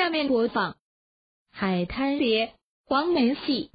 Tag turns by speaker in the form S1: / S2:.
S1: 下面播放海滩别黄梅戏。